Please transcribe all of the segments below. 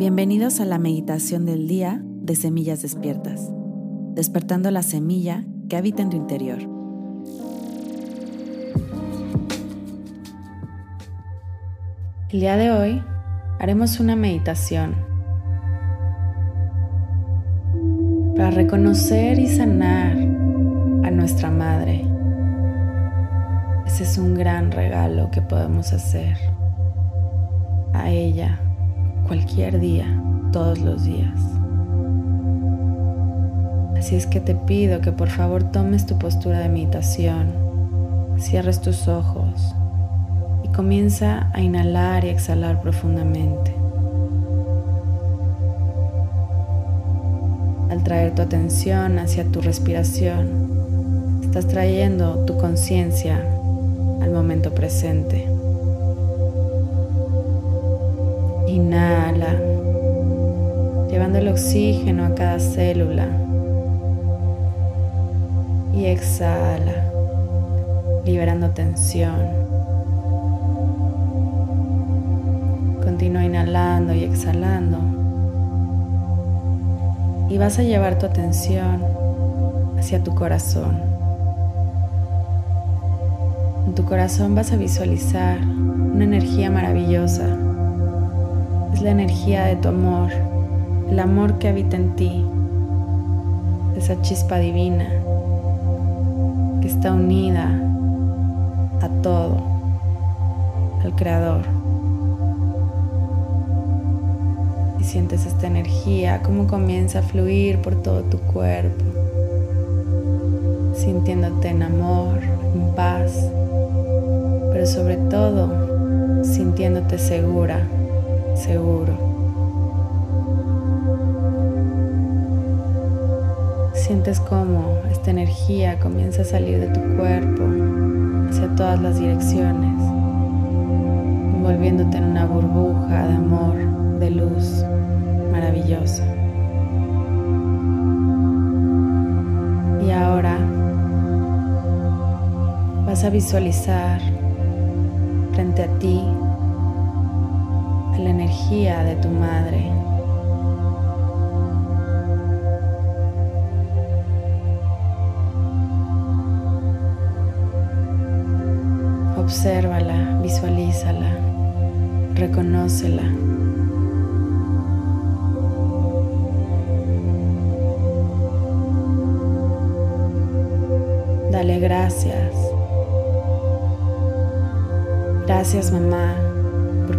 Bienvenidos a la meditación del día de Semillas Despiertas, despertando la semilla que habita en tu interior. El día de hoy haremos una meditación para reconocer y sanar a nuestra madre. Ese es un gran regalo que podemos hacer a ella cualquier día, todos los días. Así es que te pido que por favor tomes tu postura de meditación, cierres tus ojos y comienza a inhalar y exhalar profundamente. Al traer tu atención hacia tu respiración, estás trayendo tu conciencia al momento presente. Inhala, llevando el oxígeno a cada célula. Y exhala, liberando tensión. Continúa inhalando y exhalando. Y vas a llevar tu atención hacia tu corazón. En tu corazón vas a visualizar una energía maravillosa es la energía de tu amor, el amor que habita en ti, esa chispa divina que está unida a todo, al Creador. Y sientes esta energía, cómo comienza a fluir por todo tu cuerpo, sintiéndote en amor, en paz, pero sobre todo sintiéndote segura seguro. Sientes cómo esta energía comienza a salir de tu cuerpo hacia todas las direcciones, envolviéndote en una burbuja de amor, de luz maravillosa. Y ahora vas a visualizar frente a ti la energía de tu madre. Obsérvala, visualízala, reconócela. Dale gracias. Gracias mamá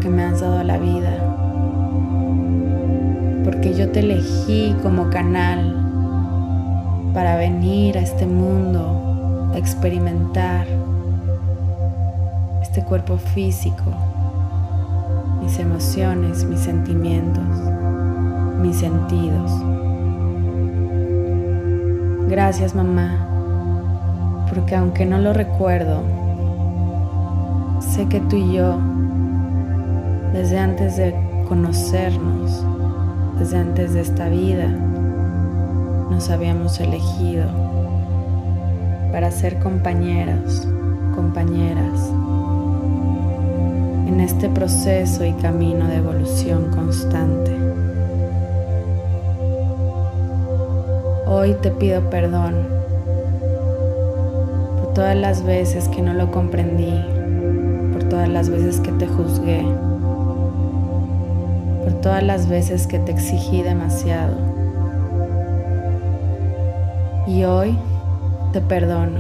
porque me has dado la vida, porque yo te elegí como canal para venir a este mundo a experimentar este cuerpo físico, mis emociones, mis sentimientos, mis sentidos. Gracias mamá, porque aunque no lo recuerdo, sé que tú y yo desde antes de conocernos, desde antes de esta vida, nos habíamos elegido para ser compañeros, compañeras en este proceso y camino de evolución constante. Hoy te pido perdón por todas las veces que no lo comprendí, por todas las veces que te juzgué por todas las veces que te exigí demasiado. Y hoy te perdono.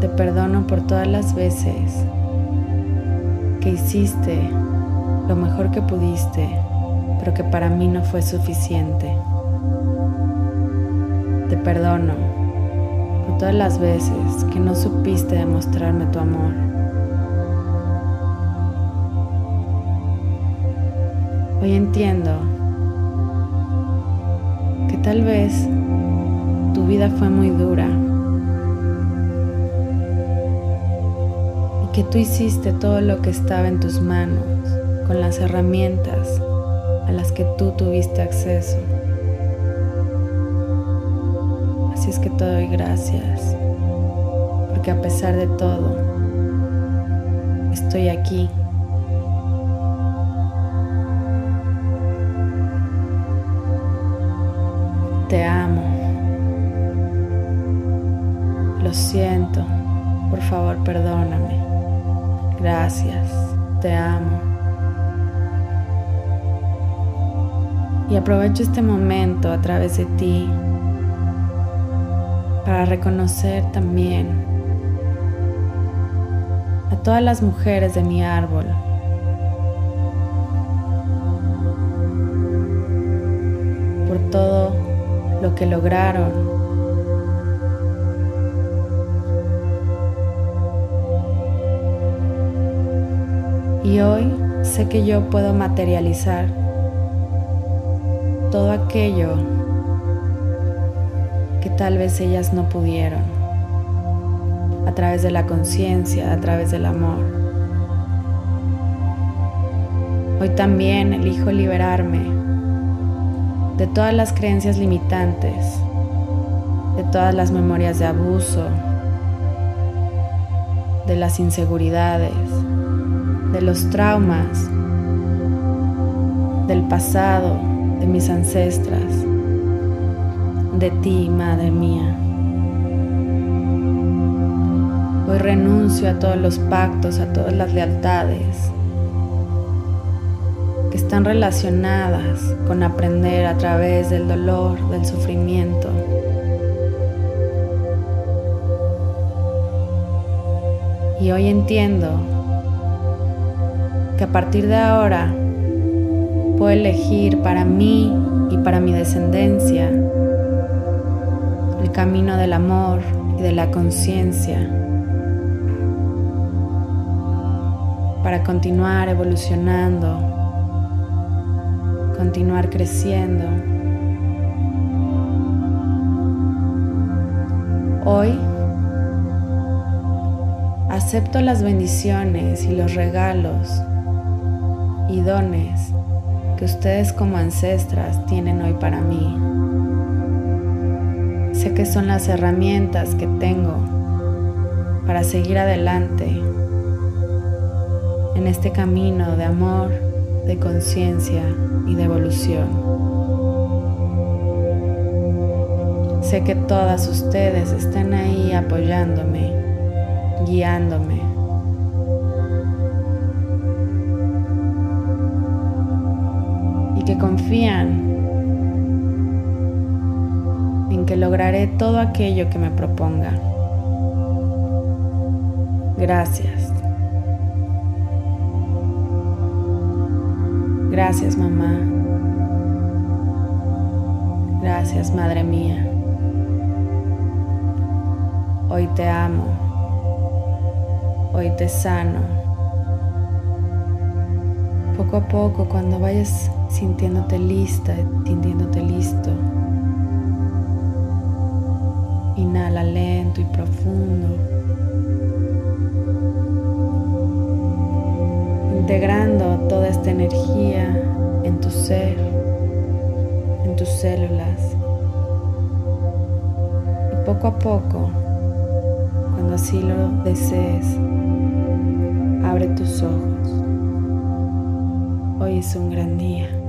Te perdono por todas las veces que hiciste lo mejor que pudiste, pero que para mí no fue suficiente. Te perdono por todas las veces que no supiste demostrarme tu amor Hoy entiendo que tal vez tu vida fue muy dura y que tú hiciste todo lo que estaba en tus manos con las herramientas a las que tú tuviste acceso. Así es que te doy gracias, porque a pesar de todo, estoy aquí favor perdóname. Gracias, te amo. Y aprovecho este momento a través de ti para reconocer también a todas las mujeres de mi árbol. por todo lo que lograron. Y hoy sé que yo puedo materializar todo aquello que tal vez ellas no pudieron, a través de la conciencia, a través del amor. Hoy también elijo liberarme de todas las creencias limitantes, de todas las memorias de abuso, de las inseguridades, de los traumas, del pasado, de mis ancestras de ti, Madre mía. Hoy renuncio a todos los pactos, a todas las lealtades que están relacionadas con aprender a través del dolor, del sufrimiento. Y hoy entiendo que a partir de ahora puedo elegir para mí y para mi descendencia el camino del amor y de la conciencia para continuar evolucionando, continuar creciendo. Hoy acepto las bendiciones y los regalos y dones que ustedes como ancestras tienen hoy para mí. Sé que son las herramientas que tengo para seguir adelante en este camino de amor, de conciencia y de evolución. Sé que todas ustedes están ahí apoyándome, guiándome. Confían que lograré todo aquello que me proponga. Gracias. Gracias mamá. Gracias Madre mía. Hoy te amo. Hoy te sano. Poco a poco, cuando vayas sintiéndote lista, sintiéndote listo, Inhala lento y profundo. Integrando toda esta energía en tu ser, en tus células. Y poco a poco, cuando así lo desees, abre tus ojos. Hoy es un gran día.